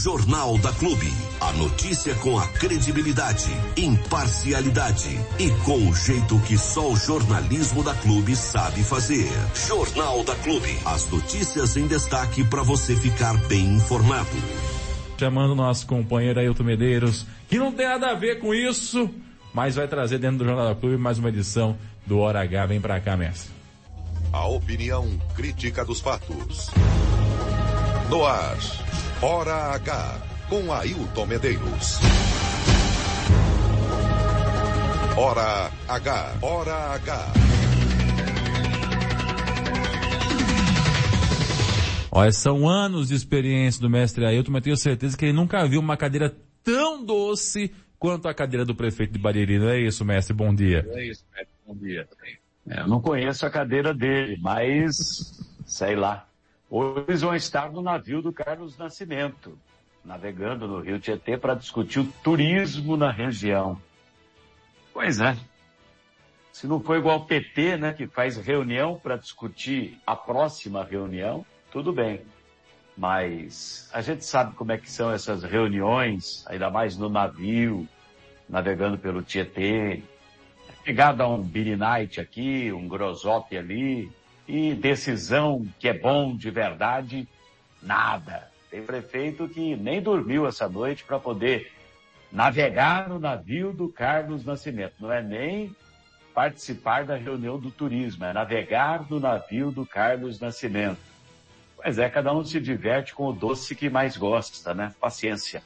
Jornal da Clube. A notícia com a credibilidade, imparcialidade e com o jeito que só o jornalismo da Clube sabe fazer. Jornal da Clube. As notícias em destaque para você ficar bem informado. Chamando nosso companheiro Ailton Medeiros, que não tem nada a ver com isso, mas vai trazer dentro do Jornal da Clube mais uma edição do Hora H. Vem pra cá, mestre. A opinião crítica dos fatos. No ar, Hora H, com Ailton Medeiros. Hora H, Hora H. Olha, são anos de experiência do mestre Ailton, mas tenho certeza que ele nunca viu uma cadeira tão doce quanto a cadeira do prefeito de Bariri. Não é isso, mestre? Bom dia. É isso, mestre. Bom dia. É, eu não conheço a cadeira dele, mas sei lá. Hoje eles vão estar no navio do Carlos Nascimento, navegando no Rio Tietê para discutir o turismo na região. Pois é. Se não for igual o PT, né, que faz reunião para discutir a próxima reunião, tudo bem. Mas a gente sabe como é que são essas reuniões, ainda mais no navio, navegando pelo Tietê. Pegada a um Billy Night aqui, um Grosop ali, e decisão que é bom de verdade, nada. Tem prefeito que nem dormiu essa noite para poder navegar no navio do Carlos Nascimento. Não é nem participar da reunião do turismo, é navegar no navio do Carlos Nascimento. Pois é, cada um se diverte com o doce que mais gosta, né? Paciência.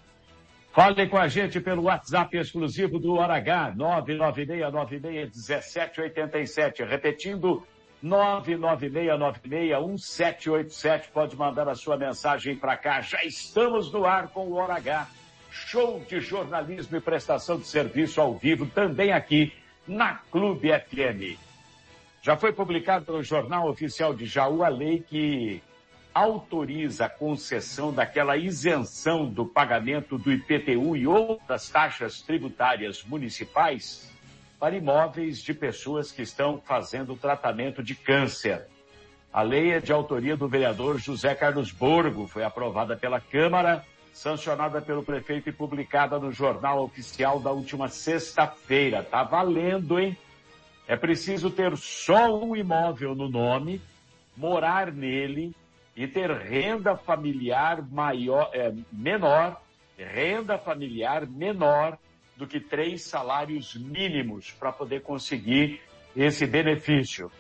Fale com a gente pelo WhatsApp exclusivo do Hora H, 996961787. Repetindo, 996961787. Pode mandar a sua mensagem para cá. Já estamos no ar com o Hora H. Show de jornalismo e prestação de serviço ao vivo também aqui na Clube FM. Já foi publicado no Jornal Oficial de Jaú a lei que autoriza a concessão daquela isenção do pagamento do IPTU e outras taxas tributárias municipais para imóveis de pessoas que estão fazendo tratamento de câncer. A lei é de autoria do vereador José Carlos Borgo, foi aprovada pela Câmara, sancionada pelo prefeito e publicada no Jornal Oficial da última sexta-feira. Tá valendo, hein? É preciso ter só um imóvel no nome, morar nele, e ter renda familiar maior, é, menor, renda familiar menor do que três salários mínimos para poder conseguir esse benefício.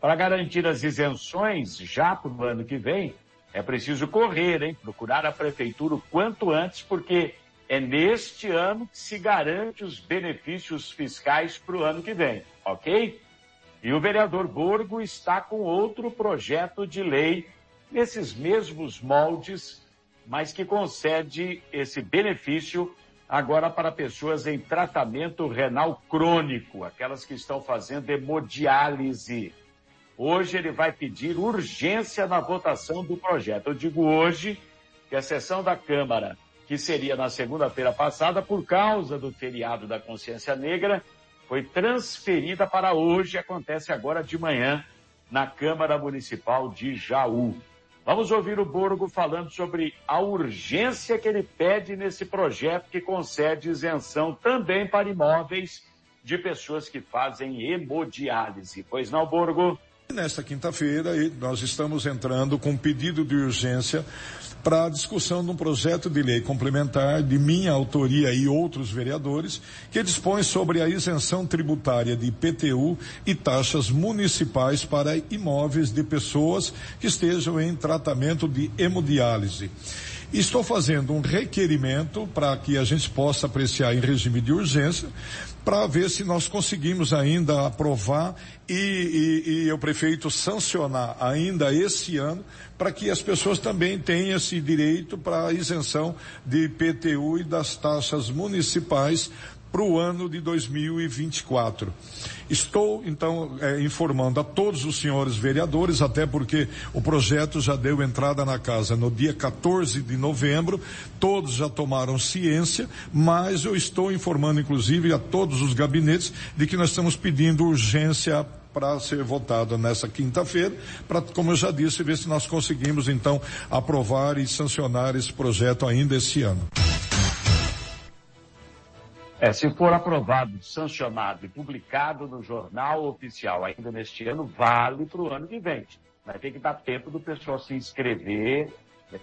Para garantir as isenções já para o ano que vem, é preciso correr, hein? Procurar a prefeitura o quanto antes, porque é neste ano que se garante os benefícios fiscais para o ano que vem, ok? E o vereador Borgo está com outro projeto de lei nesses mesmos moldes, mas que concede esse benefício agora para pessoas em tratamento renal crônico, aquelas que estão fazendo hemodiálise. Hoje ele vai pedir urgência na votação do projeto. Eu digo hoje que a sessão da Câmara, que seria na segunda-feira passada, por causa do feriado da consciência negra, foi transferida para hoje, acontece agora de manhã, na Câmara Municipal de Jaú. Vamos ouvir o Borgo falando sobre a urgência que ele pede nesse projeto que concede isenção também para imóveis de pessoas que fazem hemodiálise. Pois não, Borgo? Nesta quinta-feira, nós estamos entrando com um pedido de urgência para a discussão de um projeto de lei complementar de minha autoria e outros vereadores, que dispõe sobre a isenção tributária de IPTU e taxas municipais para imóveis de pessoas que estejam em tratamento de hemodiálise. Estou fazendo um requerimento para que a gente possa apreciar em regime de urgência, para ver se nós conseguimos ainda aprovar e, e, e o prefeito sancionar ainda esse ano, para que as pessoas também tenham esse direito para isenção de IPTU e das taxas municipais para o ano de 2024. Estou, então, é, informando a todos os senhores vereadores, até porque o projeto já deu entrada na casa no dia 14 de novembro, todos já tomaram ciência, mas eu estou informando, inclusive, a todos os gabinetes de que nós estamos pedindo urgência para ser votado nessa quinta-feira, para, como eu já disse, ver se nós conseguimos então aprovar e sancionar esse projeto ainda esse ano. É, se for aprovado, sancionado e publicado no jornal oficial ainda neste ano, vale para o ano que vem. Vai ter que dar tempo do pessoal se inscrever,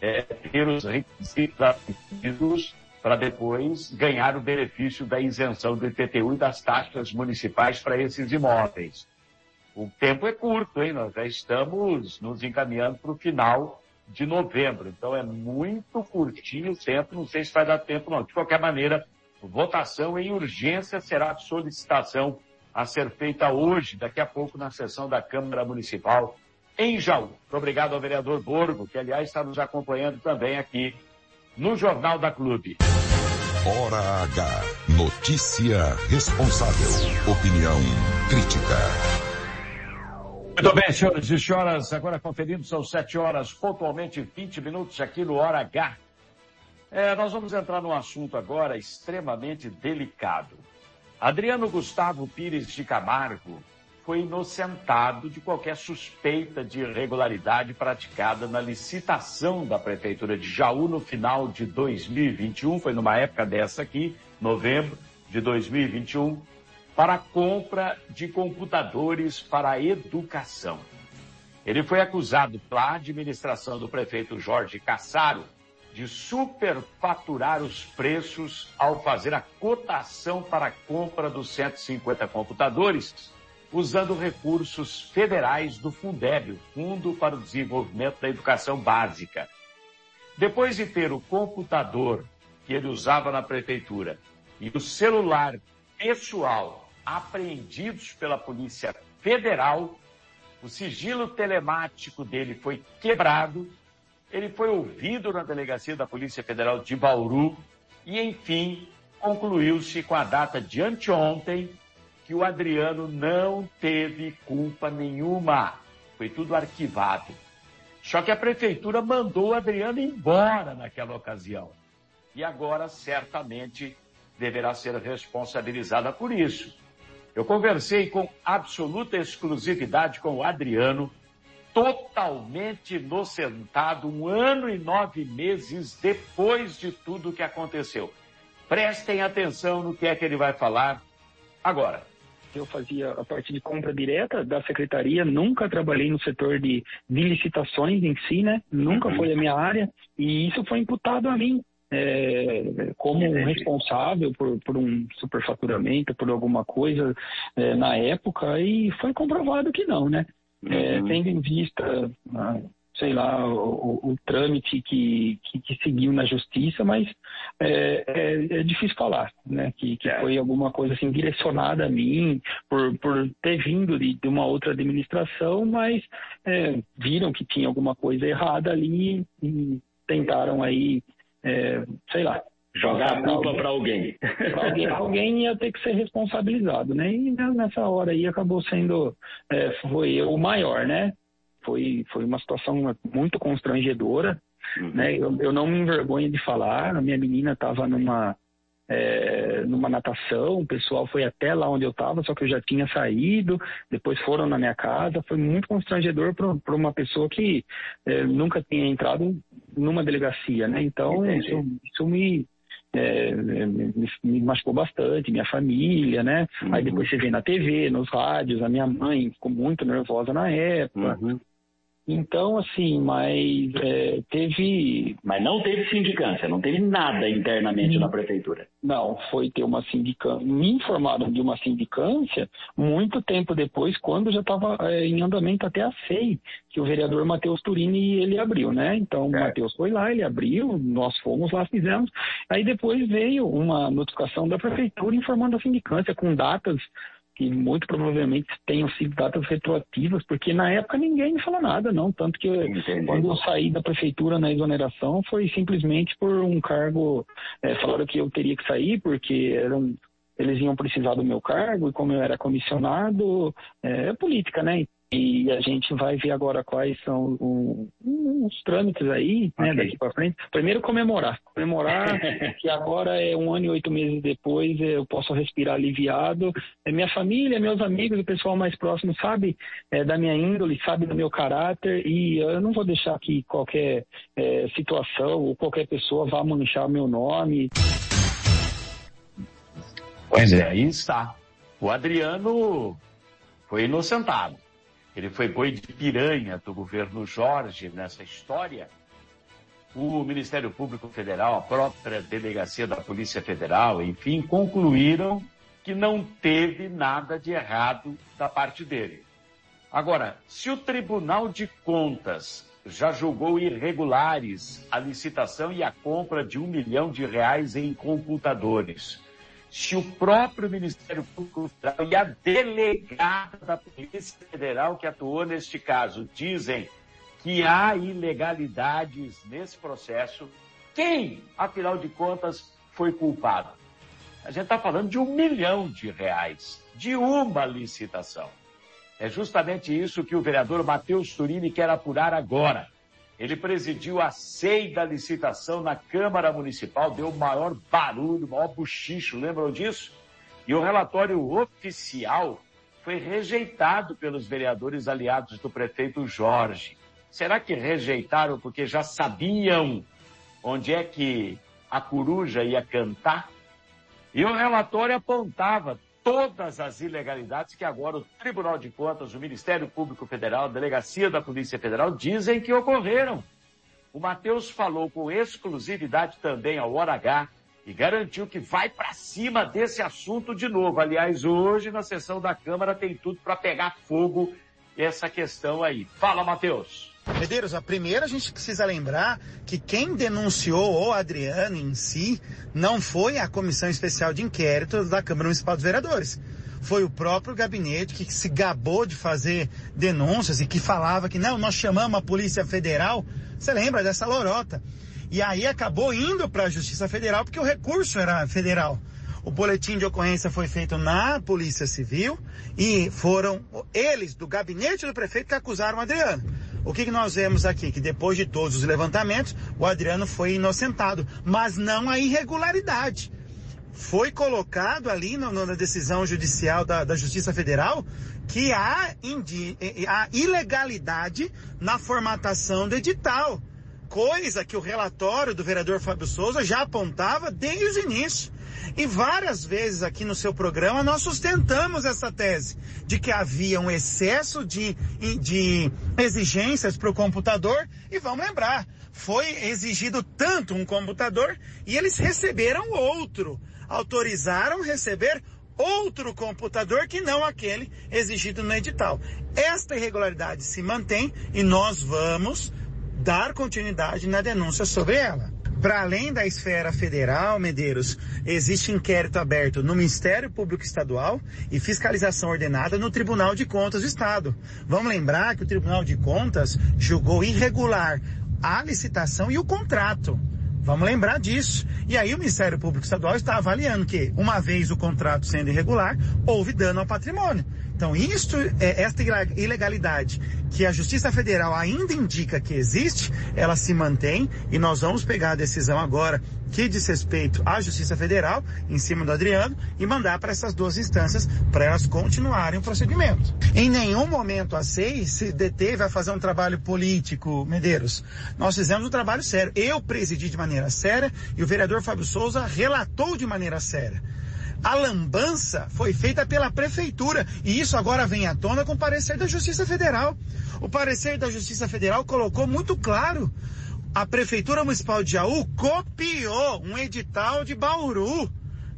é, ter os requisitos para depois ganhar o benefício da isenção do IPTU e das taxas municipais para esses imóveis. O tempo é curto, hein? Nós já estamos nos encaminhando para o final de novembro. Então é muito curtinho o tempo, não sei se vai dar tempo não. De qualquer maneira, votação em urgência será solicitação a ser feita hoje, daqui a pouco, na sessão da Câmara Municipal em Jaú. Muito obrigado ao vereador Borgo, que aliás está nos acompanhando também aqui no Jornal da Clube. Hora H. Notícia responsável. Opinião crítica. Muito bem, senhores e senhoras, agora conferindo, são sete horas, pontualmente 20 minutos aqui no Hora H. É, nós vamos entrar num assunto agora extremamente delicado. Adriano Gustavo Pires de Camargo foi inocentado de qualquer suspeita de irregularidade praticada na licitação da Prefeitura de Jaú no final de 2021, foi numa época dessa aqui, novembro de 2021, para compra de computadores para a educação. Ele foi acusado pela administração do prefeito Jorge Cassaro de superfaturar os preços ao fazer a cotação para a compra dos 150 computadores, usando recursos federais do Fundeb, Fundo para o Desenvolvimento da Educação Básica. Depois de ter o computador que ele usava na prefeitura e o celular pessoal apreendidos pela Polícia Federal, o sigilo telemático dele foi quebrado ele foi ouvido na delegacia da Polícia Federal de Bauru e, enfim, concluiu-se com a data de anteontem que o Adriano não teve culpa nenhuma. Foi tudo arquivado. Só que a prefeitura mandou o Adriano embora naquela ocasião. E agora, certamente, deverá ser responsabilizada por isso. Eu conversei com absoluta exclusividade com o Adriano totalmente inocentado um ano e nove meses depois de tudo que aconteceu. Prestem atenção no que é que ele vai falar agora. Eu fazia a parte de compra direta da secretaria, nunca trabalhei no setor de, de licitações em si, né? Nunca foi a minha área e isso foi imputado a mim. É, como responsável por, por, um superfaturamento, por alguma coisa é, na época, e foi comprovado que não, né? É, uhum. tendo em vista, ah, sei lá, o, o, o trâmite que, que, que, seguiu na justiça, mas é, é, é difícil falar, né? Que, que é. foi alguma coisa assim direcionada a mim por, por ter vindo de, de uma outra administração, mas é, viram que tinha alguma coisa errada ali e tentaram aí, é, sei lá, Jogar a culpa para alguém. alguém. Alguém ia ter que ser responsabilizado, né? E nessa hora aí acabou sendo, é, foi o maior, né? Foi, foi uma situação muito constrangedora, uhum. né? Eu, eu não me envergonho de falar, a minha menina estava numa, é, numa natação, o pessoal foi até lá onde eu estava, só que eu já tinha saído, depois foram na minha casa, foi muito constrangedor para uma pessoa que é, nunca tinha entrado numa delegacia, né? Então, isso, isso me, é, é, me, me, machucou bastante, minha família, né? Uhum. Aí depois você vê na TV, nos rádios, a minha mãe ficou muito nervosa na época. Uhum. Então, assim, mas é, teve. Mas não teve sindicância, não teve nada internamente na prefeitura. Não, foi ter uma sindicância. Me informaram de uma sindicância muito tempo depois, quando já estava é, em andamento até a SEI, que o vereador Matheus Turini ele abriu, né? Então, o é. Matheus foi lá, ele abriu, nós fomos lá, fizemos. Aí depois veio uma notificação da prefeitura informando a sindicância com datas que muito provavelmente tenham sido datas retroativas, porque na época ninguém me falou nada, não. Tanto que Entendi. quando eu saí da prefeitura na exoneração foi simplesmente por um cargo. É, falaram que eu teria que sair porque eram, eles iam precisar do meu cargo, e como eu era comissionado, é, é política, né? E a gente vai ver agora quais são os, os trâmites aí, né, okay. daqui para frente. Primeiro comemorar, comemorar que agora é um ano e oito meses depois eu posso respirar aliviado. É minha família, meus amigos, o pessoal mais próximo sabe é, da minha índole, sabe do meu caráter e eu não vou deixar que qualquer é, situação ou qualquer pessoa vá manchar meu nome. Pois é, aí está. O Adriano foi inocentado. Ele foi boi de piranha do governo Jorge nessa história. O Ministério Público Federal, a própria delegacia da Polícia Federal, enfim, concluíram que não teve nada de errado da parte dele. Agora, se o Tribunal de Contas já julgou irregulares a licitação e a compra de um milhão de reais em computadores, se o próprio Ministério Público Federal e a delegada da Polícia Federal que atuou neste caso dizem que há ilegalidades nesse processo, quem, afinal de contas, foi culpado? A gente está falando de um milhão de reais, de uma licitação. É justamente isso que o vereador Matheus Turini quer apurar agora. Ele presidiu a SEI da licitação na Câmara Municipal, deu o maior barulho, o maior buchicho, lembram disso? E o relatório oficial foi rejeitado pelos vereadores aliados do prefeito Jorge. Será que rejeitaram porque já sabiam onde é que a coruja ia cantar? E o relatório apontava todas as ilegalidades que agora o Tribunal de Contas, o Ministério Público Federal, a Delegacia da Polícia Federal dizem que ocorreram. O Matheus falou com exclusividade também ao Hora H e garantiu que vai para cima desse assunto de novo. Aliás, hoje na sessão da Câmara tem tudo para pegar fogo essa questão aí. Fala, Matheus. Medeiros, a primeira a gente precisa lembrar que quem denunciou o Adriano em si não foi a Comissão Especial de Inquérito da Câmara Municipal dos Vereadores. Foi o próprio gabinete que se gabou de fazer denúncias e que falava que não, nós chamamos a Polícia Federal. Você lembra dessa lorota? E aí acabou indo para a Justiça Federal porque o recurso era federal. O boletim de ocorrência foi feito na Polícia Civil e foram eles, do gabinete do prefeito, que acusaram o Adriano. O que, que nós vemos aqui? Que depois de todos os levantamentos, o Adriano foi inocentado, mas não a irregularidade. Foi colocado ali no, na decisão judicial da, da Justiça Federal que há, indi, há ilegalidade na formatação do edital. Coisa que o relatório do vereador Fábio Souza já apontava desde o início. E várias vezes aqui no seu programa nós sustentamos essa tese de que havia um excesso de, de exigências para o computador e vamos lembrar, foi exigido tanto um computador e eles receberam outro, autorizaram receber outro computador que não aquele exigido no edital. Esta irregularidade se mantém e nós vamos dar continuidade na denúncia sobre ela. Para além da esfera federal, Medeiros, existe inquérito aberto no Ministério Público Estadual e fiscalização ordenada no Tribunal de Contas do Estado. Vamos lembrar que o Tribunal de Contas julgou irregular a licitação e o contrato. Vamos lembrar disso. E aí o Ministério Público Estadual está avaliando que, uma vez o contrato sendo irregular, houve dano ao patrimônio. Então, isto, é, esta ilegalidade que a Justiça Federal ainda indica que existe, ela se mantém e nós vamos pegar a decisão agora que diz respeito à Justiça Federal, em cima do Adriano, e mandar para essas duas instâncias para elas continuarem o procedimento. Em nenhum momento a SEI se deteve a fazer um trabalho político, Medeiros. Nós fizemos um trabalho sério. Eu presidi de maneira séria e o vereador Fábio Souza relatou de maneira séria. A lambança foi feita pela prefeitura e isso agora vem à tona com o parecer da Justiça Federal. O parecer da Justiça Federal colocou muito claro. A Prefeitura Municipal de Jaú copiou um edital de Bauru.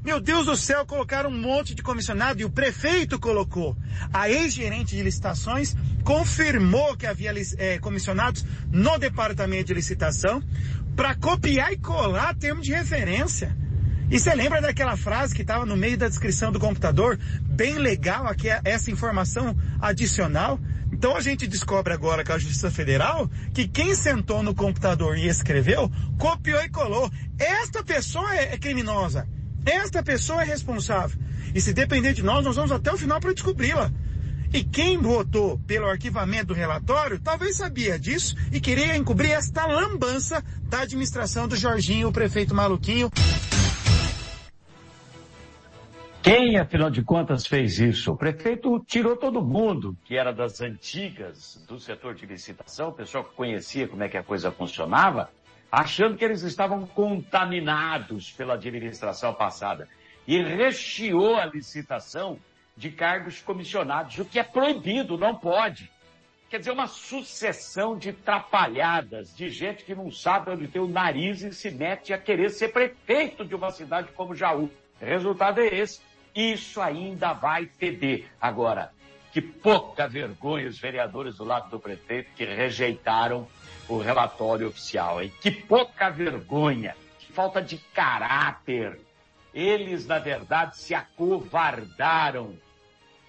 Meu Deus do céu, colocaram um monte de comissionado e o prefeito colocou. A ex-gerente de licitações confirmou que havia é, comissionados no departamento de licitação para copiar e colar termo de referência. E você lembra daquela frase que estava no meio da descrição do computador? Bem legal aqui essa informação adicional. Então a gente descobre agora com a Justiça Federal que quem sentou no computador e escreveu, copiou e colou. Esta pessoa é, é criminosa. Esta pessoa é responsável. E se depender de nós, nós vamos até o final para descobri-la. E quem votou pelo arquivamento do relatório talvez sabia disso e queria encobrir esta lambança da administração do Jorginho, o prefeito maluquinho. Quem, afinal de contas, fez isso? O prefeito tirou todo mundo que era das antigas do setor de licitação, o pessoal que conhecia como é que a coisa funcionava, achando que eles estavam contaminados pela administração passada. E recheou a licitação de cargos comissionados, o que é proibido, não pode. Quer dizer, uma sucessão de trapalhadas, de gente que não sabe onde tem o nariz e se mete a querer ser prefeito de uma cidade como Jaú. O resultado é esse. Isso ainda vai feder. Agora, que pouca vergonha os vereadores do lado do prefeito que rejeitaram o relatório oficial, hein? Que pouca vergonha, que falta de caráter. Eles, na verdade, se acovardaram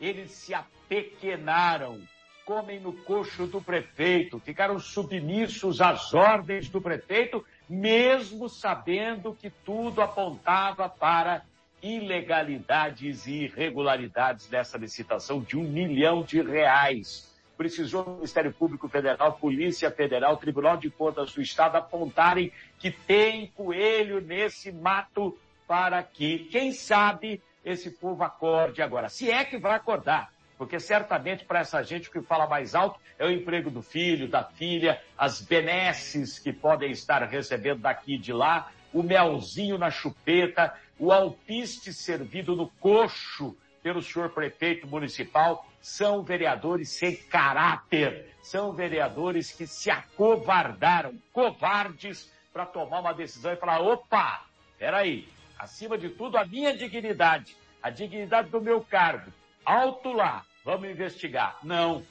eles se apequenaram, comem no coxo do prefeito, ficaram submissos às ordens do prefeito, mesmo sabendo que tudo apontava para ilegalidades e irregularidades dessa licitação de um milhão de reais. Precisou o Ministério Público Federal, Polícia Federal, Tribunal de Contas do Estado apontarem que tem coelho nesse mato para que, quem sabe, esse povo acorde agora. Se é que vai acordar. Porque certamente para essa gente o que fala mais alto é o emprego do filho, da filha, as benesses que podem estar recebendo daqui e de lá, o melzinho na chupeta, o alpiste servido no coxo pelo senhor prefeito municipal, são vereadores sem caráter, são vereadores que se acovardaram, covardes, para tomar uma decisão e falar, opa, peraí, acima de tudo, a minha dignidade, a dignidade do meu cargo. Alto lá, vamos investigar. Não,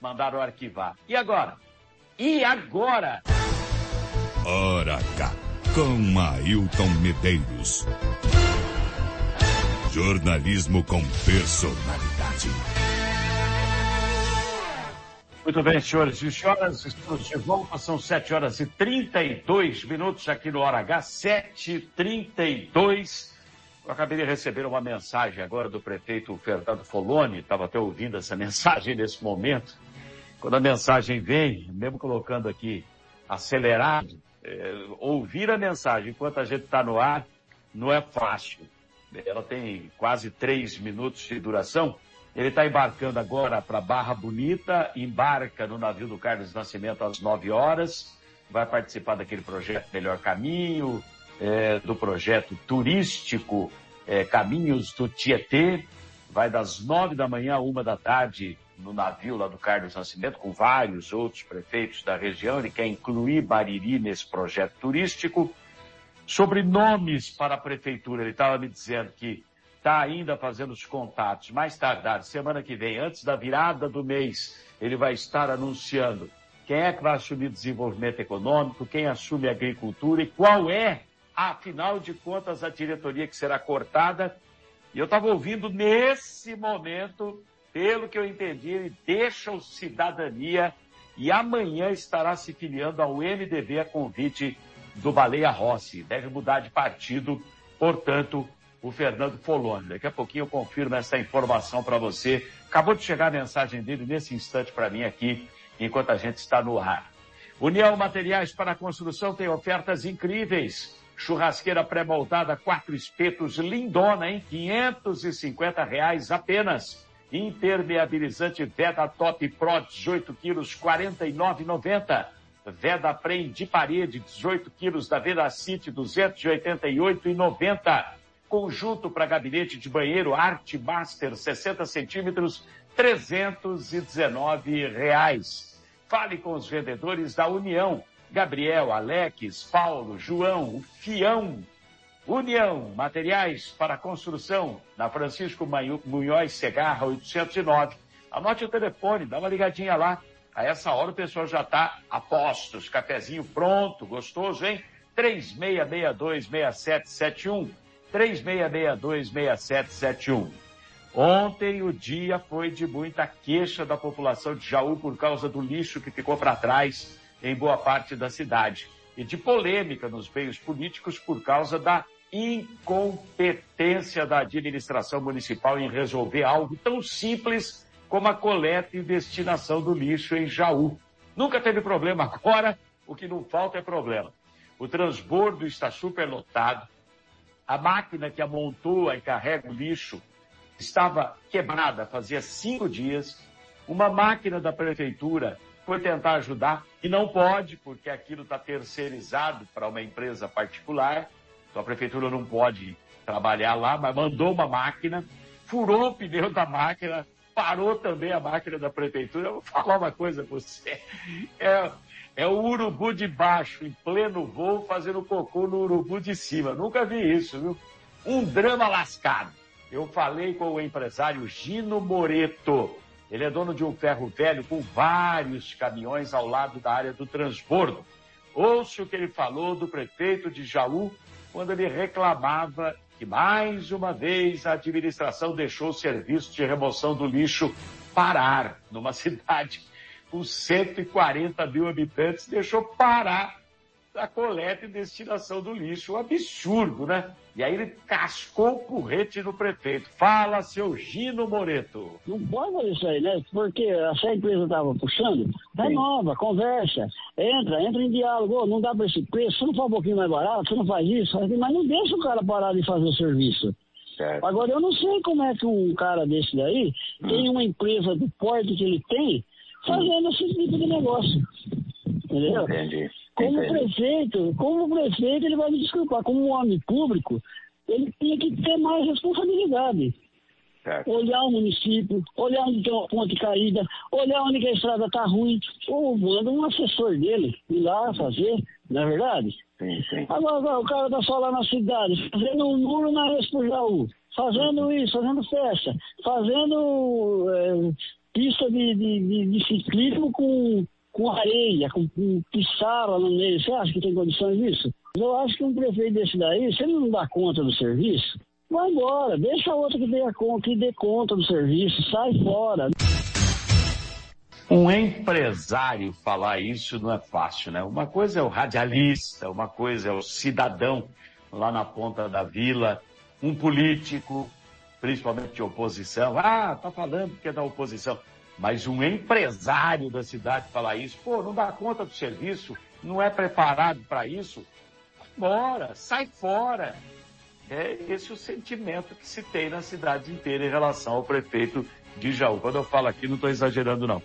mandaram arquivar. E agora? E agora? Hora H, com Ailton Medeiros. Jornalismo com personalidade. Muito bem, senhores e senhoras, estamos de volta, são 7 horas e 32 minutos aqui no Hora H, 7h32. Eu acabei de receber uma mensagem agora do prefeito Fernando Foloni, estava até ouvindo essa mensagem nesse momento. Quando a mensagem vem, mesmo colocando aqui acelerado, ouvir a mensagem enquanto a gente está no ar não é fácil. Ela tem quase três minutos de duração. Ele está embarcando agora para Barra Bonita, embarca no navio do Carlos Nascimento às 9 horas, vai participar daquele projeto Melhor Caminho, é, do projeto turístico é, Caminhos do Tietê, vai das 9 da manhã a uma da tarde no navio lá do Carlos Nascimento, com vários outros prefeitos da região. Ele quer incluir Bariri nesse projeto turístico. Sobre nomes para a prefeitura, ele estava me dizendo que está ainda fazendo os contatos. Mais tardar, semana que vem, antes da virada do mês, ele vai estar anunciando quem é que vai assumir desenvolvimento econômico, quem assume agricultura e qual é, afinal de contas, a diretoria que será cortada. E eu estava ouvindo nesse momento, pelo que eu entendi, ele deixa o cidadania e amanhã estará se filiando ao MDB a convite do Baleia Rossi. Deve mudar de partido, portanto, o Fernando Foloni. Daqui a pouquinho eu confirmo essa informação para você. Acabou de chegar a mensagem dele nesse instante para mim aqui, enquanto a gente está no ar. União Materiais para a Construção tem ofertas incríveis. Churrasqueira pré-moldada, quatro espetos, lindona, hein? 550 reais apenas. Impermeabilizante Veda Top Pro, 18 quilos, 49,90. Veda Prem de parede, 18 quilos, da Vedacity, 288,90. Conjunto para gabinete de banheiro Art Master 60 centímetros, 319 reais. Fale com os vendedores da União. Gabriel, Alex, Paulo, João, Fião. União, materiais para construção, na Francisco Munhoz Segarra, 809. Anote o telefone, dá uma ligadinha lá. A essa hora o pessoal já está a postos, cafezinho pronto, gostoso, hein? 3662-6771. 3662-6771. Ontem o dia foi de muita queixa da população de Jaú por causa do lixo que ficou para trás em boa parte da cidade e de polêmica nos meios políticos por causa da incompetência da administração municipal em resolver algo tão simples como a coleta e destinação do lixo em Jaú. Nunca teve problema. Agora, o que não falta é problema. O transbordo está superlotado. A máquina que amontoa e carrega o lixo estava quebrada fazia cinco dias. Uma máquina da prefeitura foi tentar ajudar e não pode, porque aquilo está terceirizado para uma empresa particular. Então a prefeitura não pode trabalhar lá, mas mandou uma máquina, furou o pneu da máquina, parou também a máquina da prefeitura. Eu vou falar uma coisa para você. É, é o urubu de baixo, em pleno voo, fazendo cocô no urubu de cima. Nunca vi isso, viu? Um drama lascado. Eu falei com o empresário Gino Moreto. Ele é dono de um ferro velho com vários caminhões ao lado da área do transbordo. Ouça o que ele falou do prefeito de Jaú quando ele reclamava que mais uma vez a administração deixou o serviço de remoção do lixo parar numa cidade com 140 mil habitantes, deixou parar a coleta e destinação do lixo. Um absurdo, né? E aí ele cascou o porrete no prefeito. Fala, seu Gino Moreto. Não pode fazer isso aí, né? Porque essa empresa estava puxando, renova, conversa, entra, entra em diálogo. Oh, não dá para esse preço, se não for um pouquinho mais barato, você não faz isso, mas não deixa o cara parar de fazer o serviço. Certo. Agora, eu não sei como é que um cara desse daí hum. tem uma empresa do porte que ele tem fazendo esse tipo de negócio. Entendeu? Entendi. Como Entendi. prefeito, como prefeito, ele vai me desculpar, como um homem público, ele tinha que ter mais responsabilidade. Certo. Olhar o município, olhar onde tem uma ponte caída, olhar onde a estrada está ruim, ou manda um assessor dele ir lá fazer, não é verdade? Sim, sim. Agora, o cara está só lá na cidade, fazendo um muro na Respujaú, fazendo isso, fazendo festa, fazendo é, pista de, de, de, de ciclismo com, com areia, com, com pissarra no meio. Você acha que tem condições disso? Eu acho que um prefeito desse daí, se ele não dá conta do serviço, vai embora, deixa outro que dê, que dê conta do serviço, sai fora. Um empresário falar isso não é fácil, né? Uma coisa é o radialista, uma coisa é o cidadão lá na ponta da vila, um político, principalmente de oposição. Ah, tá falando que é da oposição. Mas um empresário da cidade falar isso, pô, não dá conta do serviço, não é preparado para isso, bora, sai fora. É esse o sentimento que se tem na cidade inteira em relação ao prefeito de Jaú. Quando eu falo aqui, não estou exagerando, não.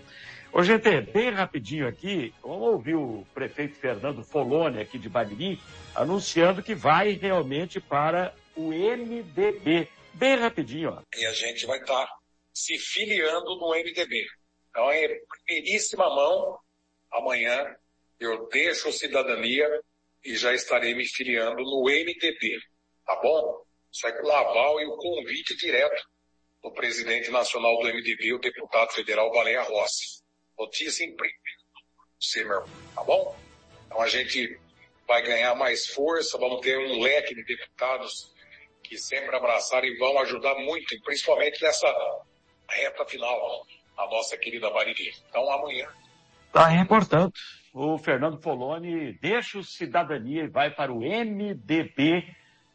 Ô, gente, bem rapidinho aqui, vamos ouvir o prefeito Fernando Folone, aqui de Bariri, anunciando que vai realmente para o MDB. Bem rapidinho, ó. E a gente vai estar tá se filiando no MDB. Então, é primeiríssima mão, amanhã eu deixo cidadania e já estarei me filiando no MDB. Tá bom? É com o aval e o convite direto do presidente nacional do MDB, o deputado federal Baleia Rossi. Notícia em você, meu tá bom? Então a gente vai ganhar mais força, vamos ter um leque de deputados que sempre abraçaram e vão ajudar muito, principalmente nessa reta final, a nossa querida Bariri. Então amanhã. Tá aí, portanto, o Fernando Poloni deixa o cidadania e vai para o MDB,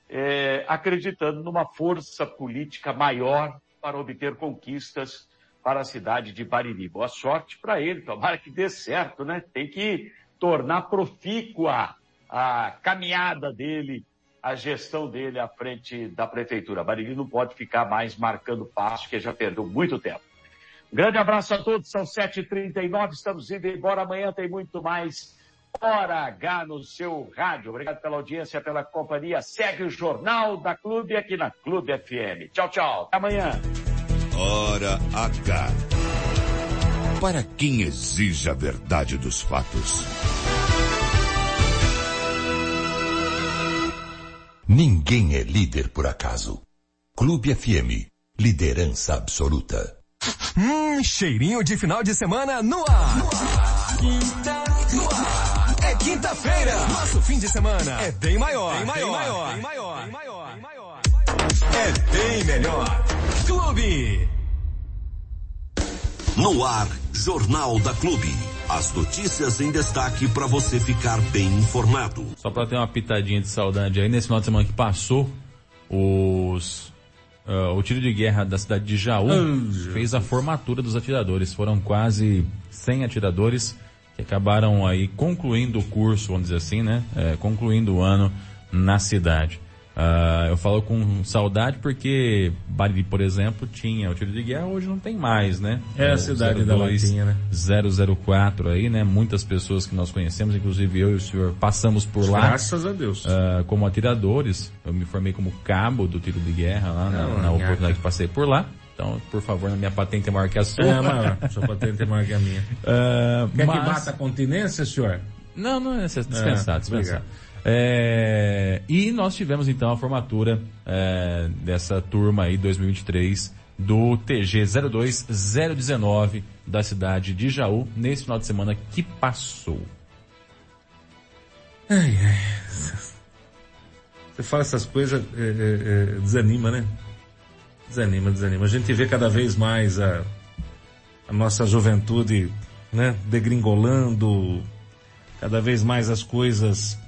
é, acreditando numa força política maior para obter conquistas para a cidade de Bariri. Boa sorte para ele, tomara que dê certo, né? Tem que tornar profícua a caminhada dele a gestão dele à frente da prefeitura. Bariri não pode ficar mais marcando passo, que já perdeu muito tempo. Um grande abraço a todos, são 7h39, estamos indo embora, amanhã tem muito mais Hora H no seu rádio. Obrigado pela audiência, pela companhia. Segue o Jornal da Clube aqui na Clube FM. Tchau, tchau. Até amanhã. Hora H. Para quem exige a verdade dos fatos. Ninguém é líder por acaso. Clube FM, liderança absoluta. Hum, cheirinho de final de semana no ar. No ar. Quinta, no ar. É quinta-feira. Nosso fim de semana é bem maior. Bem maior. Bem maior. Bem maior. Bem maior. Bem maior. É bem melhor. Clube. No ar, Jornal da Clube. As notícias em destaque para você ficar bem informado. Só para ter uma pitadinha de saudade aí, nesse final de semana que passou, os uh, o tiro de guerra da cidade de Jaú fez a formatura dos atiradores. Foram quase 100 atiradores que acabaram aí concluindo o curso, vamos dizer assim, né? É, concluindo o ano na cidade. Uh, eu falo com saudade porque Bariri, por exemplo, tinha o tiro de guerra, hoje não tem mais, né? É a cidade 02, da Latinha, né? 004 aí, né? Muitas pessoas que nós conhecemos, inclusive eu e o senhor, passamos por lá. Graças a Deus. Uh, como atiradores. Eu me formei como cabo do tiro de guerra lá na, não, na oportunidade que passei por lá. Então, por favor, na minha patente é maior que a sua. É, maior. Sua patente é maior que a minha. Uh, Quer mas... que bata a continência, senhor? Não, não é dispensado, é, dispensado. É, e nós tivemos então a formatura é, dessa turma aí 2023 do TG 02019 da cidade de Jaú nesse final de semana que passou. Ai, ai. Você fala essas coisas, é, é, é, desanima, né? Desanima, desanima. A gente vê cada vez mais a, a nossa juventude, né? Degringolando, cada vez mais as coisas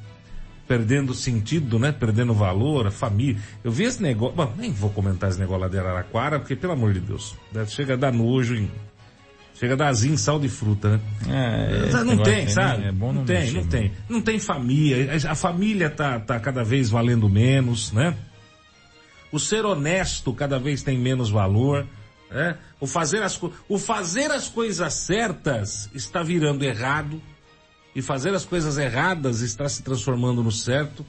perdendo sentido, né? Perdendo valor, a família. Eu vi esse negócio, bom, nem vou comentar esse negócio lá de Araraquara, porque pelo amor de Deus, né? chega a dar nojo em, chega a dar sal de fruta, né? É, não tem, sabe? É bom não, não tem, mexer, não tem. Não tem família, a família tá, tá cada vez valendo menos, né? O ser honesto cada vez tem menos valor, né? O fazer as, o fazer as coisas certas está virando errado, e fazer as coisas erradas está se transformando no certo.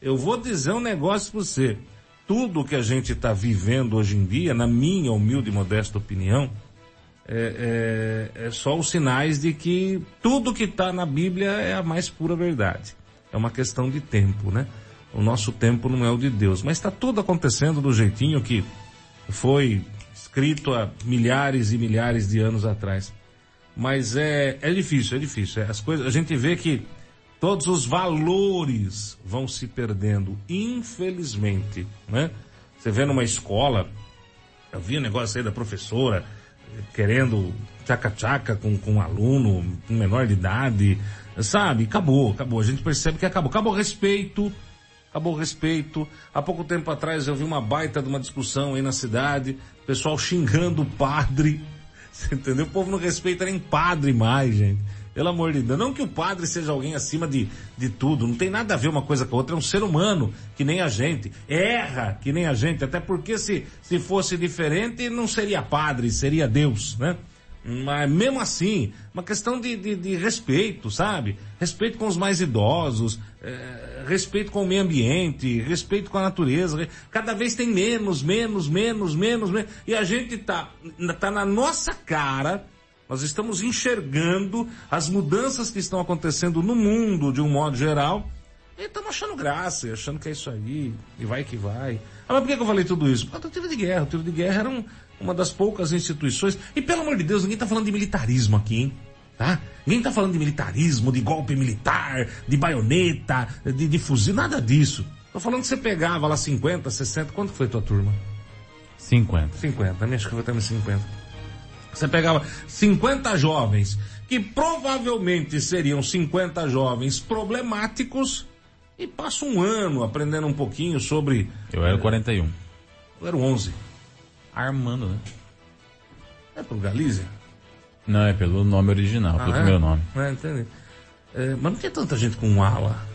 Eu vou dizer um negócio para você. Tudo que a gente está vivendo hoje em dia, na minha humilde e modesta opinião, é, é, é só os sinais de que tudo que está na Bíblia é a mais pura verdade. É uma questão de tempo, né? O nosso tempo não é o de Deus, mas está tudo acontecendo do jeitinho que foi escrito há milhares e milhares de anos atrás. Mas é, é difícil, é difícil. É, as coisas, a gente vê que todos os valores vão se perdendo, infelizmente, né? Você vê numa escola, eu vi um negócio aí da professora querendo tchaca-tchaca com, com um aluno com menor de idade, sabe? Acabou, acabou. A gente percebe que acabou. Acabou o respeito, acabou o respeito. Há pouco tempo atrás eu vi uma baita de uma discussão aí na cidade, pessoal xingando o padre, você entendeu? O povo não respeita nem padre mais, gente. Pelo amor de Deus. Não que o padre seja alguém acima de, de tudo. Não tem nada a ver uma coisa com a outra. É um ser humano, que nem a gente. Erra, que nem a gente. Até porque se, se fosse diferente, não seria padre, seria Deus, né? Mas mesmo assim, uma questão de, de, de respeito, sabe? Respeito com os mais idosos, é, respeito com o meio ambiente, respeito com a natureza. Cada vez tem menos, menos, menos, menos, menos. E a gente tá, tá na nossa cara, nós estamos enxergando as mudanças que estão acontecendo no mundo de um modo geral. E estamos achando graça, achando que é isso aí, e vai que vai. Ah, mas por que eu falei tudo isso? Por causa do tiro de guerra. O tiro de guerra era um, uma das poucas instituições. E pelo amor de Deus, ninguém está falando de militarismo aqui, hein? Tá? Ninguém está falando de militarismo, de golpe militar, de baioneta, de, de fuzil, nada disso. Tô falando que você pegava lá 50, 60, quanto foi a tua turma? 50. 50, acho que foi também 50. Você pegava 50 jovens, que provavelmente seriam 50 jovens problemáticos, e passa um ano aprendendo um pouquinho sobre... Eu era 41. Eu era 11. Armando, né? É pro Galícia? Não, é pelo nome original, ah, pelo é? meu nome. É, entendi. É, mas não tem tanta gente com A lá.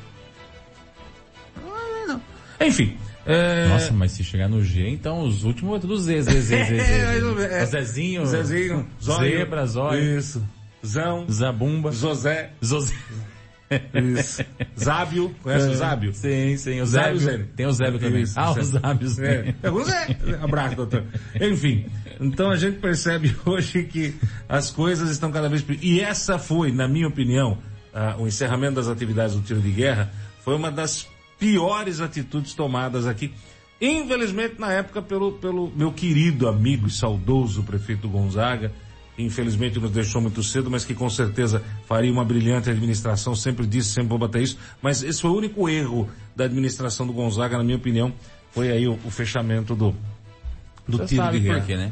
Não, não. Enfim. É... Nossa, mas se chegar no G, então os últimos é tudo Z, Z, Z, Z. Z. é, Zezinho. Zezinho. Zóio. Zebra, Zóio. Isso. Zão. Zabumba. José. José. Isso. Zábio, conhece é, o Zábio? Sim, sim, o Zábio. Zébio. Tem o Zébio também. Isso, ah, o Zábio. É. é. O Zé. Abraço, doutor. Enfim, então a gente percebe hoje que as coisas estão cada vez... E essa foi, na minha opinião, uh, o encerramento das atividades do tiro de guerra, foi uma das piores atitudes tomadas aqui. Infelizmente, na época, pelo, pelo meu querido amigo e saudoso prefeito Gonzaga, infelizmente nos deixou muito cedo, mas que com certeza faria uma brilhante administração, sempre disse, sempre vou bater isso, mas esse foi o único erro da administração do Gonzaga, na minha opinião, foi aí o, o fechamento do, do Você tiro sabe de por quê, né?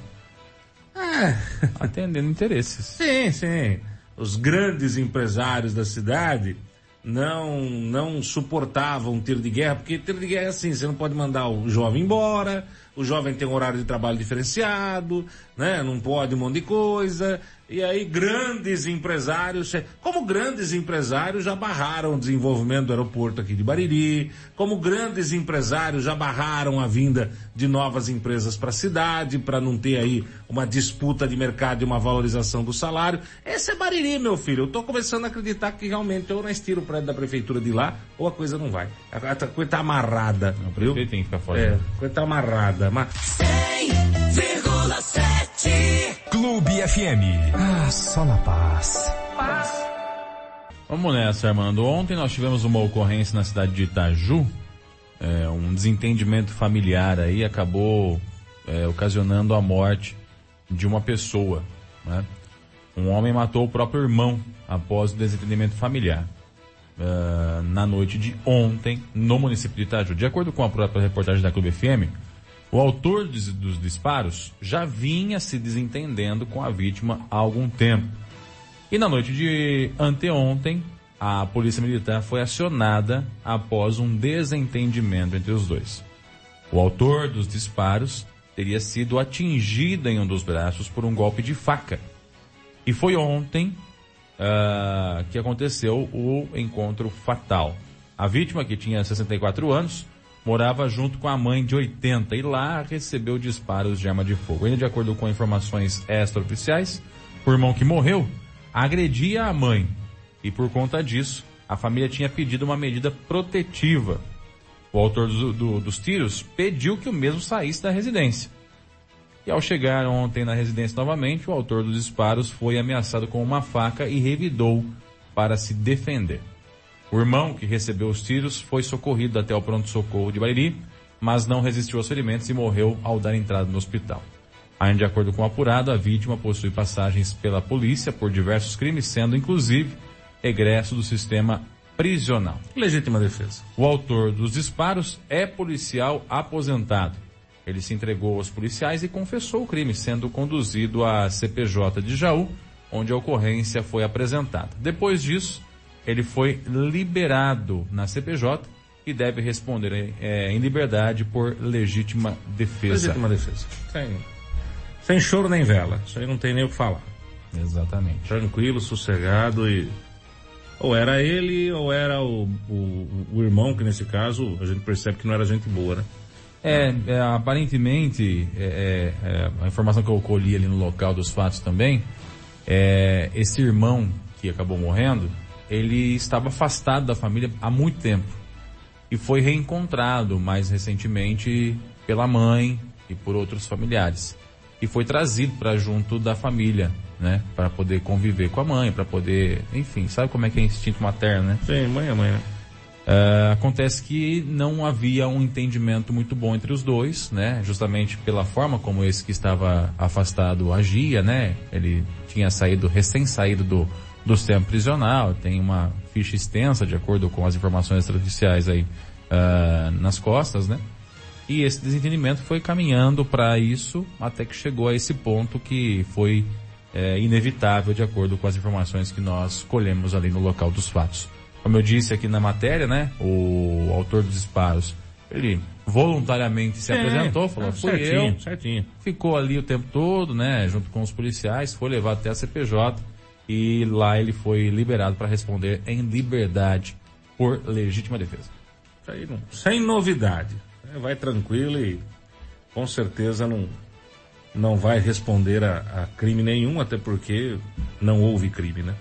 É. Atendendo interesses. Sim, sim. Os grandes empresários da cidade não, não suportavam tiro de guerra, porque tiro de guerra é assim, você não pode mandar o jovem embora, o jovem tem um horário de trabalho diferenciado, né? Não pode um monte de coisa. E aí grandes empresários, como grandes empresários já barraram o desenvolvimento do aeroporto aqui de Bariri, como grandes empresários já barraram a vinda de novas empresas para a cidade, para não ter aí uma disputa de mercado e uma valorização do salário. Esse é Bariri, meu filho. Eu tô começando a acreditar que realmente ou nós tira o prédio da prefeitura de lá, ou a coisa não vai. A, a coisa tá amarrada. O prefeito tem que ficar fora. É, né? a coisa tá amarrada. Mas... 100,7 Clube FM. Ah, só na paz. Vamos nessa, Armando. Ontem nós tivemos uma ocorrência na cidade de Itaju. É, um desentendimento familiar aí acabou é, ocasionando a morte de uma pessoa. Né? Um homem matou o próprio irmão após o desentendimento familiar. É, na noite de ontem, no município de Itaju. De acordo com a própria reportagem da Clube FM, o autor dos, disparos já vinha se desentendendo com a vítima há algum tempo. E na noite de anteontem, a polícia militar foi acionada após um desentendimento entre os dois. O autor dos disparos teria sido atingido em um dos braços por um golpe de faca. E foi ontem ah, que aconteceu o encontro fatal. A vítima, que tinha 64 anos, morava junto com a mãe de 80 e lá recebeu disparos de arma de fogo. Ainda de acordo com informações extraoficiais, o irmão que morreu agredia a mãe e por conta disso a família tinha pedido uma medida protetiva. O autor do- do- dos tiros pediu que o mesmo saísse da residência. E ao chegar ontem na residência novamente, o autor dos disparos foi ameaçado com uma faca e revidou para se defender. O irmão que recebeu os tiros foi socorrido até o pronto-socorro de Bariri, mas não resistiu aos ferimentos e morreu ao dar entrada no hospital. Ainda de acordo com o apurado, a vítima possui passagens pela polícia por diversos crimes, sendo inclusive egresso do sistema prisional. Legítima defesa. O autor dos disparos é policial aposentado. Ele se entregou aos policiais e confessou o crime, sendo conduzido à CPJ de Jaú, onde a ocorrência foi apresentada. Depois disso, ele foi liberado na CPJ e deve responder eh, em liberdade por legítima defesa. Legítima defesa. Sem, sem choro nem vela. Isso aí não tem nem o que falar. Exatamente. Tranquilo, sossegado e. Ou era ele, ou era o, o, o irmão, que nesse caso a gente percebe que não era gente boa, né? É, é, aparentemente, é, é, é, a informação que eu colhi ali no local dos fatos também, é, esse irmão que acabou morrendo, ele estava afastado da família há muito tempo e foi reencontrado mais recentemente pela mãe e por outros familiares e foi trazido para junto da família, né, para poder conviver com a mãe, para poder, enfim, sabe como é que é instinto materno, né? Sim, mãe é mãe, né? É, acontece que não havia um entendimento muito bom entre os dois, né? Justamente pela forma como esse que estava afastado agia, né? Ele tinha saído, recém saído do, do sistema prisional, tem uma ficha extensa, de acordo com as informações extraoficiais aí, ah, nas costas, né? E esse desentendimento foi caminhando para isso, até que chegou a esse ponto que foi é, inevitável, de acordo com as informações que nós colhemos ali no local dos fatos. Como eu disse aqui na matéria, né? O autor dos disparos, ele voluntariamente se É, apresentou, falou, é, fui certinho, eu. certinho. Ficou ali o tempo todo, né? Junto com os policiais, foi levado até a CPJ e lá ele foi liberado para responder em liberdade por legítima defesa. Aí não, sem novidade. É, Vai tranquilo e com certeza não, não vai responder a, a crime nenhum, até porque não houve crime, né?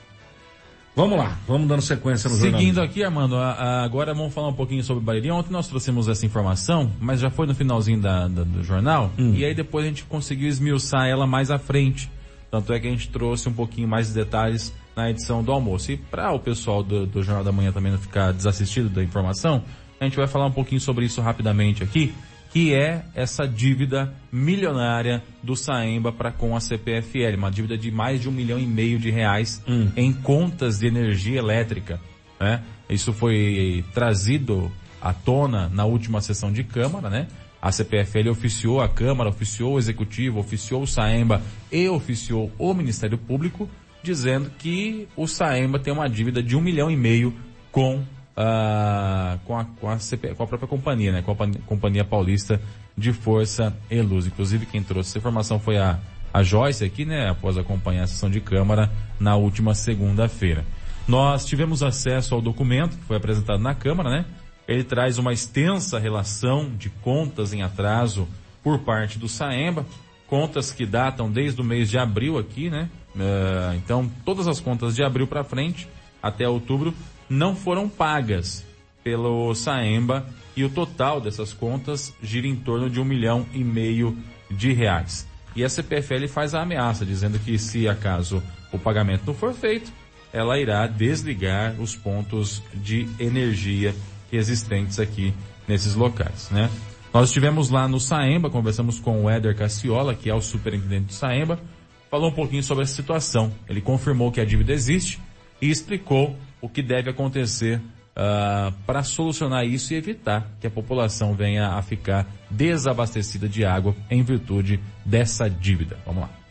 Vamos lá, vamos dando sequência no Seguindo jornalismo. aqui, Armando, a- a- agora vamos falar um pouquinho sobre Bariri. Ontem nós trouxemos essa informação, mas já foi no finalzinho da- da- do jornal, Hum. e aí depois a gente conseguiu esmiuçar ela mais à frente. Tanto é que a gente trouxe um pouquinho mais de detalhes na edição do almoço. E para o pessoal do, do Jornal da Manhã também não ficar desassistido da informação, a gente vai falar um pouquinho sobre isso rapidamente aqui, que é essa dívida milionária do Saemba para com a CPFL, uma dívida de mais de um milhão e meio de reais em contas de energia elétrica. Né? Isso foi trazido à tona na última sessão de Câmara, né? A CPFL oficiou a Câmara, oficiou o Executivo, oficiou o Saemba e oficiou o Ministério Público, dizendo que o Saemba tem uma dívida de um milhão e meio com, a, com, a, com, a CP, com a própria companhia, né? Com a Companhia Paulista de Força e Luz. Inclusive quem trouxe essa informação foi a, a Joyce aqui, né? Após acompanhar a sessão de Câmara na última segunda-feira. Nós tivemos acesso ao documento que foi apresentado na Câmara, né? Ele traz uma extensa relação de contas em atraso por parte do Saemba, contas que datam desde o mês de abril aqui, né? Uh, então, todas as contas de abril para frente, até outubro, não foram pagas pelo Saemba e o total dessas contas gira em torno de um milhão e meio de reais. E a CPFL faz a ameaça, dizendo que se acaso o pagamento não for feito, ela irá desligar os pontos de energia existentes aqui nesses locais, né? Nós estivemos lá no Saemba, conversamos com o Éder Cassiola, que é o superintendente do Saemba, falou um pouquinho sobre a situação. Ele confirmou que a dívida existe e explicou o que deve acontecer uh, para solucionar isso e evitar que a população venha a ficar desabastecida de água em virtude dessa dívida. Vamos lá.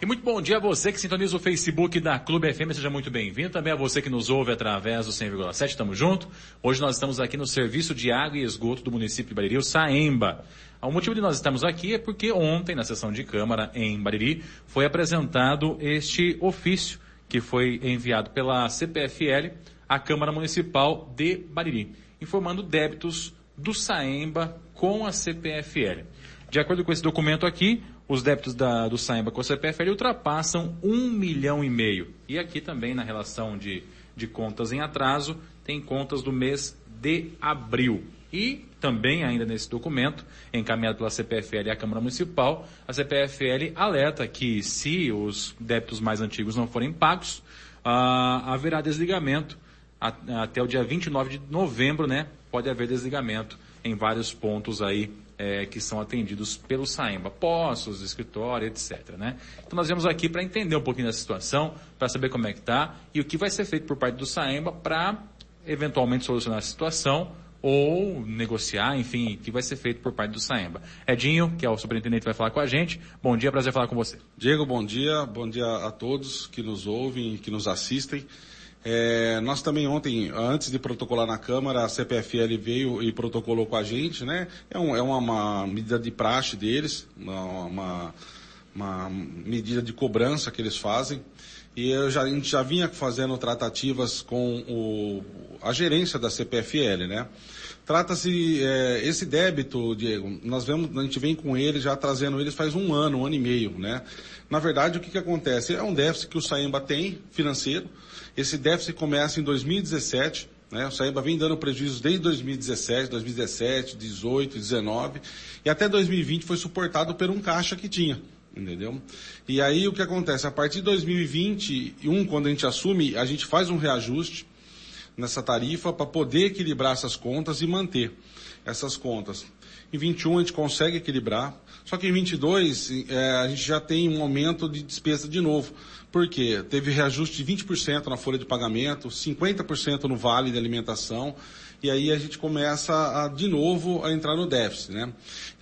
E muito bom dia a você que sintoniza o Facebook da Clube FM, seja muito bem-vindo. Também a você que nos ouve através do 100,7, estamos junto. Hoje nós estamos aqui no Serviço de Água e Esgoto do município de Bariri, Saemba. O motivo de nós estarmos aqui é porque ontem, na sessão de Câmara em Bariri, foi apresentado este ofício que foi enviado pela CPFL à Câmara Municipal de Bariri, informando débitos do Saemba com a CPFL. De acordo com esse documento aqui, os débitos da, do Saemba com a CPFL ultrapassam um milhão e meio. E aqui também na relação de, de contas em atraso, tem contas do mês de abril. E também ainda nesse documento, encaminhado pela CPFL e a Câmara Municipal, a CPFL alerta que se os débitos mais antigos não forem pagos, ah, haverá desligamento até o dia 29 de novembro, né? Pode haver desligamento em vários pontos aí é, que são atendidos pelo Saemba, postos, escritório, etc. Né? Então nós viemos aqui para entender um pouquinho dessa situação, para saber como é que está e o que vai ser feito por parte do Saemba para eventualmente solucionar a situação ou negociar, enfim, o que vai ser feito por parte do Saemba. Edinho, que é o superintendente, vai falar com a gente. Bom dia, prazer falar com você. Diego, bom dia. Bom dia a todos que nos ouvem e que nos assistem. É, nós também ontem, antes de protocolar na Câmara, a CPFL veio e protocolou com a gente, né? É, um, é uma, uma, medida de praxe deles, uma, uma, medida de cobrança que eles fazem. E eu já, a gente já vinha fazendo tratativas com o, a gerência da CPFL, né? Trata-se, é, esse débito, Diego, nós vemos, a gente vem com ele já trazendo eles faz um ano, um ano e meio, né? Na verdade, o que que acontece? É um déficit que o Saemba tem, financeiro, esse déficit começa em 2017, né? O Saemba vem dando prejuízos desde 2017, 2017, 18, 19 e até 2020 foi suportado por um caixa que tinha, entendeu? E aí o que acontece? A partir de 2021, quando a gente assume, a gente faz um reajuste nessa tarifa para poder equilibrar essas contas e manter essas contas. Em 21 a gente consegue equilibrar, só que em 22 é, a gente já tem um aumento de despesa de novo. Por quê? Teve reajuste de 20% na folha de pagamento, 50% no vale de alimentação, e aí a gente começa a, de novo a entrar no déficit, né?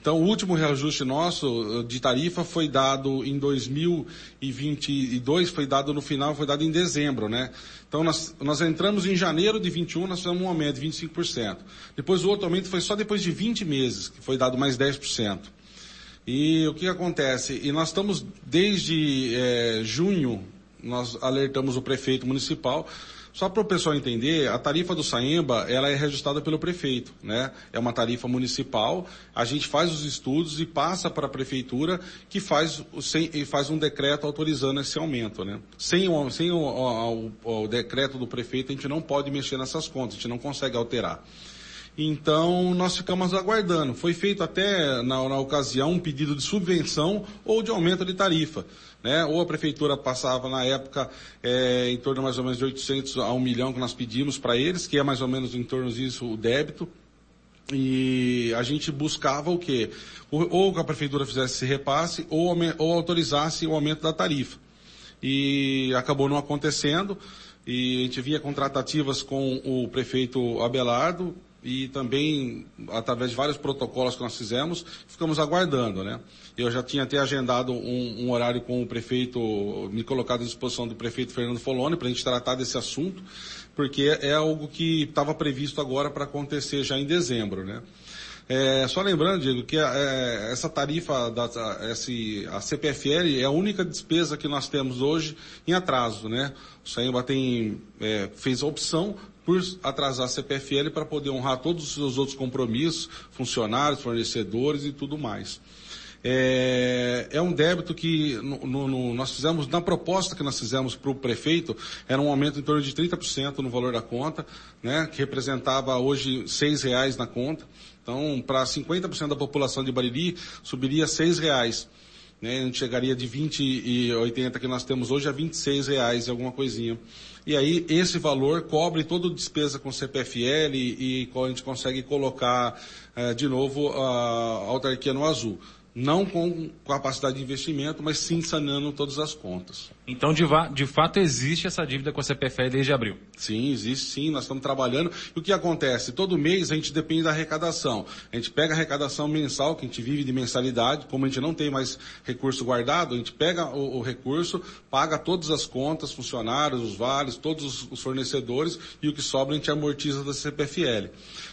Então, o último reajuste nosso de tarifa foi dado em 2022, foi dado no final, foi dado em dezembro, né? Então, nós, nós entramos em janeiro de 21, nós fizemos um aumento de 25%. Depois, o outro aumento foi só depois de 20 meses, que foi dado mais 10%. E o que acontece? E nós estamos desde é, junho, nós alertamos o prefeito municipal. Só para o pessoal entender, a tarifa do Saemba, ela é registrada pelo prefeito, né? É uma tarifa municipal, a gente faz os estudos e passa para a prefeitura que faz, sem, faz um decreto autorizando esse aumento, né? Sem, o, sem o, o, o decreto do prefeito, a gente não pode mexer nessas contas, a gente não consegue alterar. Então, nós ficamos aguardando. Foi feito até, na, na, ocasião, um pedido de subvenção ou de aumento de tarifa. Né? Ou a prefeitura passava, na época, é, em torno mais ou menos de 800 a 1 milhão que nós pedimos para eles, que é mais ou menos em torno disso o débito. E a gente buscava o quê? Ou que a prefeitura fizesse esse repasse ou, ou autorizasse o aumento da tarifa. E acabou não acontecendo. E a gente via contratativas com o prefeito Abelardo, e também através de vários protocolos que nós fizemos, ficamos aguardando, né? Eu já tinha até agendado um, um horário com o prefeito, me colocado à disposição do prefeito Fernando Foloni para a gente tratar desse assunto, porque é algo que estava previsto agora para acontecer já em dezembro, né? É, só lembrando, Diego, que é, essa tarifa, da, esse, a CPFL é a única despesa que nós temos hoje em atraso, né? O Saemba tem, é, fez a opção por atrasar a CPFL para poder honrar todos os seus outros compromissos, funcionários, fornecedores e tudo mais. É, é um débito que no, no, nós fizemos, na proposta que nós fizemos para o prefeito, era um aumento em torno de 30% no valor da conta, né, que representava hoje reais na conta. Então, para 50% da população de Bariri, subiria seis reais. Né, a gente chegaria de 20 e 80 que nós temos hoje a 26 reais e alguma coisinha. E aí esse valor cobre toda a despesa com CPFL e, e a gente consegue colocar eh, de novo a autarquia no azul não com capacidade de investimento, mas sim sanando todas as contas. Então, de, de, fato, existe essa dívida com a CPFL desde abril? Sim, existe sim, nós estamos trabalhando. E o que acontece? Todo mês a gente depende da arrecadação. A gente pega a arrecadação mensal, que a gente vive de mensalidade, como a gente não tem mais recurso guardado, a gente pega o, o recurso, paga todas as contas, funcionários, os vales, todos os, os, fornecedores, e o que sobra a gente amortiza da CPFL.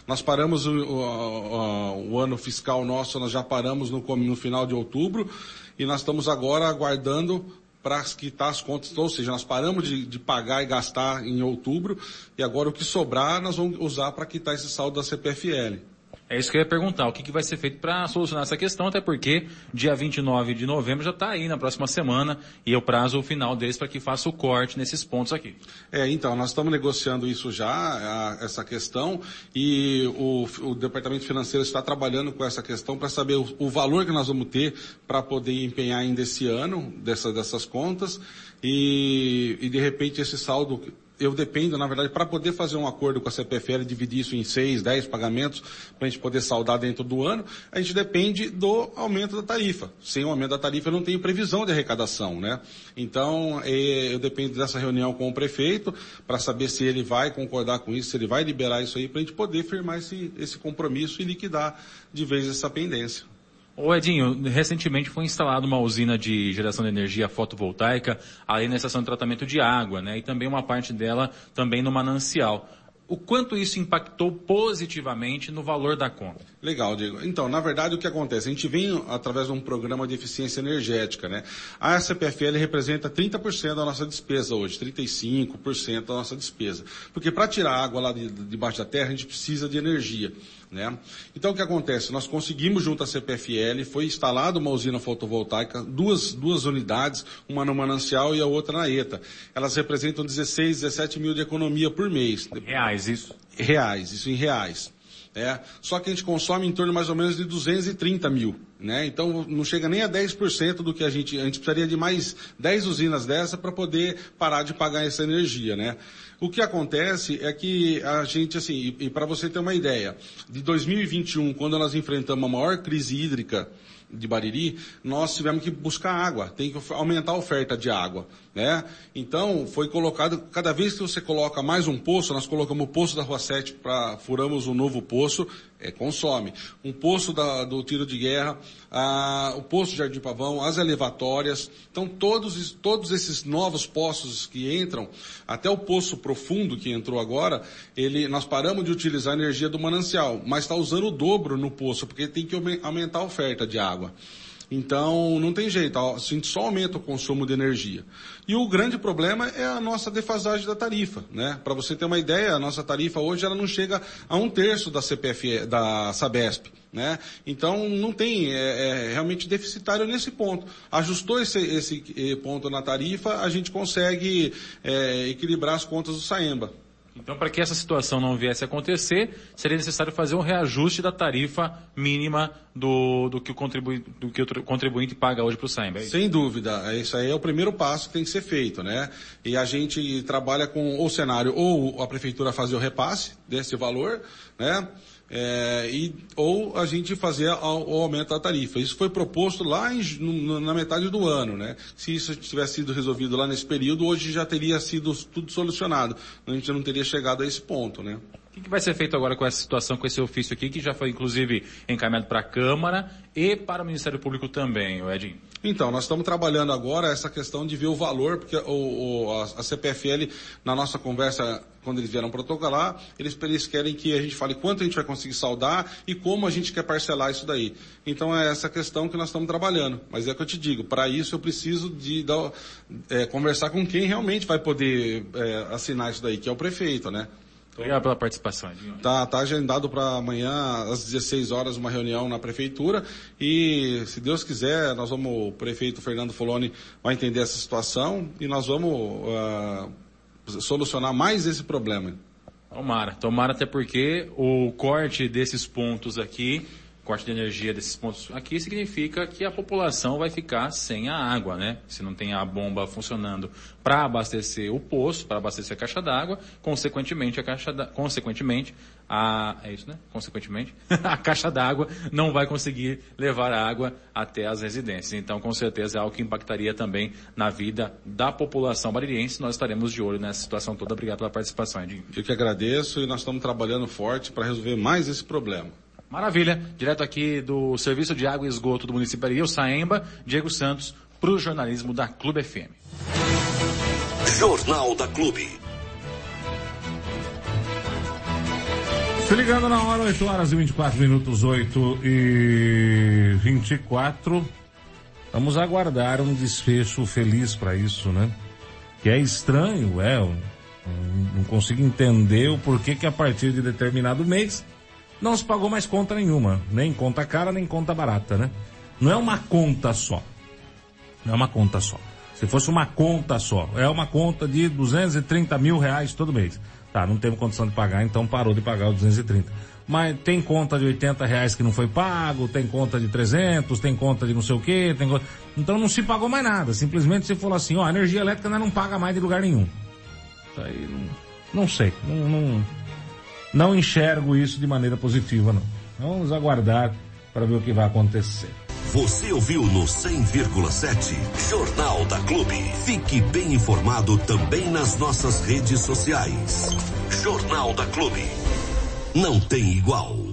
Nós paramos o, o, o ano fiscal nosso, nós já paramos no, no final de outubro, e nós estamos agora aguardando para quitar as contas, ou seja, nós paramos de, de, pagar e gastar em outubro, e agora o que sobrar nós vamos usar para quitar esse saldo da CPFL. É isso que eu ia perguntar, o que, que vai ser feito para solucionar essa questão, até porque dia 29 de novembro já está aí na próxima semana e é o prazo final deles para que faça o corte nesses pontos aqui. É, então, nós estamos negociando isso já, a, essa questão, e o, o, Departamento Financeiro está trabalhando com essa questão para saber o, o, valor que nós vamos ter para poder empenhar ainda esse ano dessa, dessas contas e, e de repente esse saldo eu dependo, na verdade, para poder fazer um acordo com a CPFL, dividir isso em seis, dez pagamentos, para a gente poder saldar dentro do ano, a gente depende do aumento da tarifa. Sem o aumento da tarifa, eu não tenho previsão de arrecadação, né? Então, é, eu dependo dessa reunião com o prefeito, para saber se ele vai concordar com isso, se ele vai liberar isso aí, para a gente poder firmar esse, esse compromisso e liquidar de vez essa pendência. Ô Edinho, recentemente foi instalada uma usina de geração de energia fotovoltaica ali na estação de tratamento de água, né? E também uma parte dela também no manancial o quanto isso impactou positivamente no valor da conta? Legal, Diego. Então, na verdade, o que acontece? A gente vem através de um programa de eficiência energética, né? A CPFL representa 30% da nossa despesa hoje, 35% da nossa despesa. Porque para tirar água lá de, debaixo da terra, a gente precisa de energia. Né? Então o que acontece? Nós conseguimos junto à CPFL, foi instalada uma usina fotovoltaica, duas, duas unidades, uma no Manancial e a outra na ETA. Elas representam 16, 17 mil de economia por mês. Reais, isso? Reais, isso em reais. É, só que a gente consome em torno mais ou menos de 230 mil. Né? Então não chega nem a 10% do que a gente, a gente precisaria de mais 10 usinas dessa para poder parar de pagar essa energia, né? O que acontece é que a gente, assim, e, e para você ter uma ideia, de 2021, quando nós enfrentamos a maior crise hídrica de Bariri, nós tivemos que buscar água, tem que aumentar a oferta de água, né? Então, foi colocado, cada vez que você coloca mais um poço, nós colocamos o poço da Rua 7 para, furamos um novo poço, é, consome. Um poço da, do tiro de guerra, o poço de Jardim Pavão, as elevatórias, então todos, todos esses novos poços que entram, até o poço profundo que entrou agora, ele, nós paramos de utilizar a energia do manancial, mas está usando o dobro no poço, porque tem que aumentar a oferta de água. Então, não tem jeito, a gente só aumenta o consumo de energia. E o grande problema é a nossa defasagem da tarifa, né? Para você ter uma ideia, a nossa tarifa hoje ela não chega a um terço da CPF, da Sabesp, né? Então, não tem, é, é realmente deficitário nesse ponto. Ajustou esse, esse eh, ponto na tarifa, a gente consegue é, equilibrar as contas do Saemba. Então, para que essa situação não viesse a acontecer, seria necessário fazer um reajuste da tarifa mínima do, do, que, o contribuinte, do que o contribuinte paga hoje para o SAIMB. É Sem dúvida. Isso aí é o primeiro passo que tem que ser feito, né? E a gente trabalha com o cenário ou a prefeitura fazer o repasse desse valor, né? É, e, ou a gente fazer o aumento da tarifa. Isso foi proposto lá em, na metade do ano, né? Se isso tivesse sido resolvido lá nesse período, hoje já teria sido tudo solucionado. A gente não teria chegado a esse ponto, né? O que, vai ser feito agora com essa situação, com esse ofício aqui, que já foi inclusive encaminhado para a Câmara e para o Ministério Público também, Edinho? Então, nós estamos trabalhando agora essa questão de ver o valor, porque o, o, a, CPFL, na nossa conversa, quando eles vieram protocolar, eles, eles querem que a gente fale quanto a gente vai conseguir saldar e como a gente quer parcelar isso daí. Então é essa questão que nós estamos trabalhando. Mas é o que eu te digo, para isso eu preciso de é, conversar com quem realmente vai poder é, assinar isso daí, que é o prefeito, né? Obrigado pela participação, Edinho. Tá, tá agendado para amanhã, às 16 horas, uma reunião na prefeitura e, se Deus quiser, nós vamos, o prefeito Fernando Foloni vai entender essa situação e nós vamos uh, solucionar mais esse problema. Tomara, tomara até porque o corte desses pontos aqui corte de energia desses pontos aqui significa que a população vai ficar sem a água, né? Se não tem a bomba funcionando para abastecer o poço, para abastecer a caixa d'água, consequentemente a caixa da, consequentemente a é isso, né? Consequentemente, a caixa d'água não vai conseguir levar a água até as residências. Então, com certeza é algo que impactaria também na vida da população baririense. Nós estaremos de olho nessa situação toda. Obrigado pela participação, Edinho. Eu que agradeço e nós estamos trabalhando forte para resolver mais esse problema. Maravilha. Direto aqui do Serviço de Água e Esgoto do município de Rio Saemba, Diego Santos, para o jornalismo da Clube FM. Jornal da Clube. Se ligando na hora, 8 horas e 24 minutos, 8 e 24. Vamos aguardar um desfecho feliz para isso, né? Que é estranho, é. Não consigo entender o porquê que a partir de determinado mês não se pagou mais conta nenhuma. Nem conta cara, nem conta barata, né? Não é uma conta só. Não é uma conta só. Se fosse uma conta só, é uma conta de 230 mil reais todo mês. Tá, não teve condição de pagar, então parou de pagar os 230. Mas tem conta de 80 reais que não foi pago, tem conta de 300, tem conta de não sei o quê, tem Então não se pagou mais nada. Simplesmente se falou assim, ó, a energia elétrica não paga mais de lugar nenhum. Isso aí não, não sei. Não, não, não enxergo isso de maneira positiva, não. Vamos aguardar para ver o que vai acontecer. Você ouviu no 100,7 Jornal da Clube. Fique bem informado também nas nossas redes sociais. Jornal da Clube. Não tem igual.